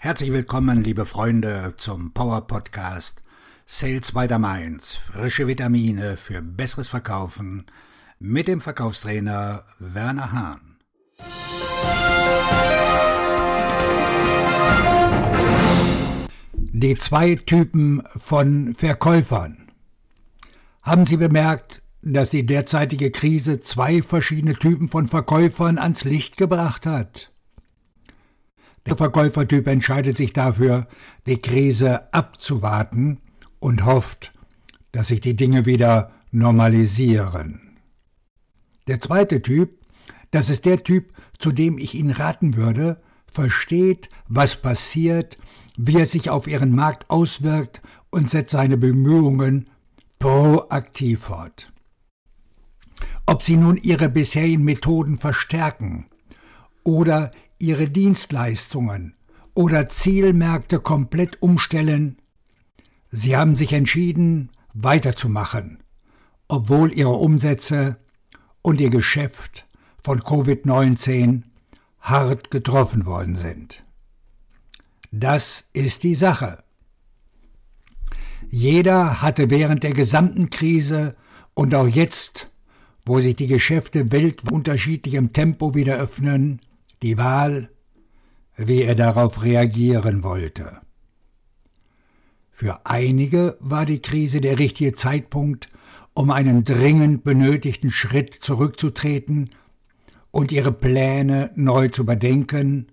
Herzlich willkommen, liebe Freunde, zum Power Podcast Sales by the Mainz. Frische Vitamine für besseres Verkaufen mit dem Verkaufstrainer Werner Hahn. Die zwei Typen von Verkäufern. Haben Sie bemerkt, dass die derzeitige Krise zwei verschiedene Typen von Verkäufern ans Licht gebracht hat? Der Verkäufertyp entscheidet sich dafür, die Krise abzuwarten und hofft, dass sich die Dinge wieder normalisieren. Der zweite Typ, das ist der Typ, zu dem ich Ihnen raten würde, versteht, was passiert, wie es sich auf Ihren Markt auswirkt und setzt seine Bemühungen proaktiv fort. Ob Sie nun Ihre bisherigen Methoden verstärken oder ihre Dienstleistungen oder Zielmärkte komplett umstellen. Sie haben sich entschieden, weiterzumachen, obwohl ihre Umsätze und ihr Geschäft von Covid-19 hart getroffen worden sind. Das ist die Sache. Jeder hatte während der gesamten Krise und auch jetzt, wo sich die Geschäfte weltweit unterschiedlichem Tempo wieder öffnen, die Wahl, wie er darauf reagieren wollte. Für einige war die Krise der richtige Zeitpunkt, um einen dringend benötigten Schritt zurückzutreten und ihre Pläne neu zu überdenken,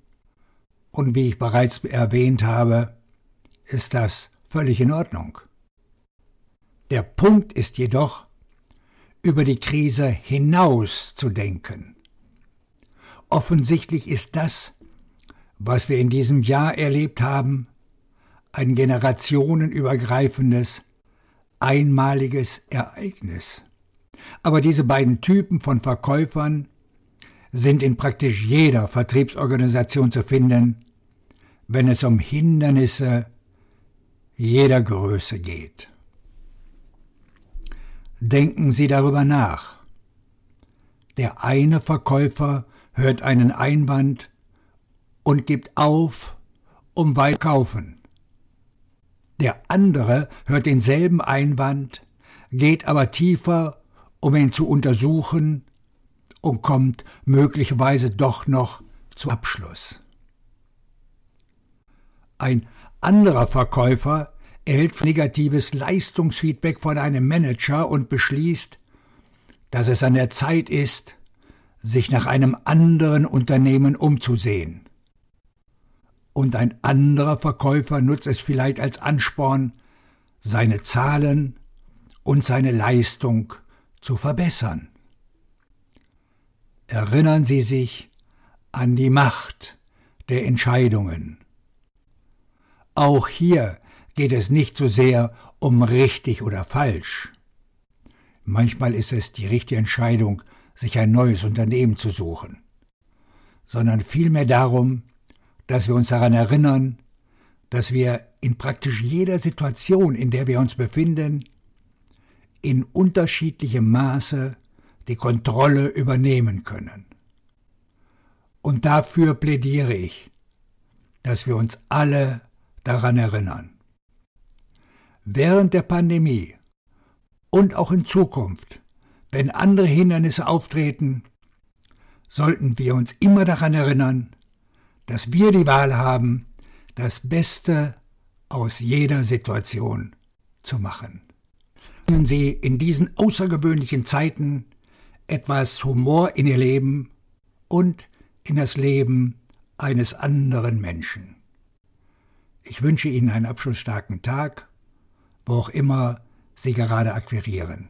und wie ich bereits erwähnt habe, ist das völlig in Ordnung. Der Punkt ist jedoch, über die Krise hinaus zu denken. Offensichtlich ist das, was wir in diesem Jahr erlebt haben, ein generationenübergreifendes, einmaliges Ereignis. Aber diese beiden Typen von Verkäufern sind in praktisch jeder Vertriebsorganisation zu finden, wenn es um Hindernisse jeder Größe geht. Denken Sie darüber nach. Der eine Verkäufer hört einen Einwand und gibt auf, um weit kaufen. Der andere hört denselben Einwand, geht aber tiefer, um ihn zu untersuchen und kommt möglicherweise doch noch zu Abschluss. Ein anderer Verkäufer erhält negatives Leistungsfeedback von einem Manager und beschließt, dass es an der Zeit ist, sich nach einem anderen Unternehmen umzusehen. Und ein anderer Verkäufer nutzt es vielleicht als Ansporn, seine Zahlen und seine Leistung zu verbessern. Erinnern Sie sich an die Macht der Entscheidungen. Auch hier geht es nicht so sehr um richtig oder falsch. Manchmal ist es die richtige Entscheidung, sich ein neues Unternehmen zu suchen, sondern vielmehr darum, dass wir uns daran erinnern, dass wir in praktisch jeder Situation, in der wir uns befinden, in unterschiedlichem Maße die Kontrolle übernehmen können. Und dafür plädiere ich, dass wir uns alle daran erinnern. Während der Pandemie und auch in Zukunft wenn andere Hindernisse auftreten, sollten wir uns immer daran erinnern, dass wir die Wahl haben, das Beste aus jeder Situation zu machen. Bringen Sie in diesen außergewöhnlichen Zeiten etwas Humor in Ihr Leben und in das Leben eines anderen Menschen. Ich wünsche Ihnen einen abschlussstarken Tag, wo auch immer Sie gerade akquirieren.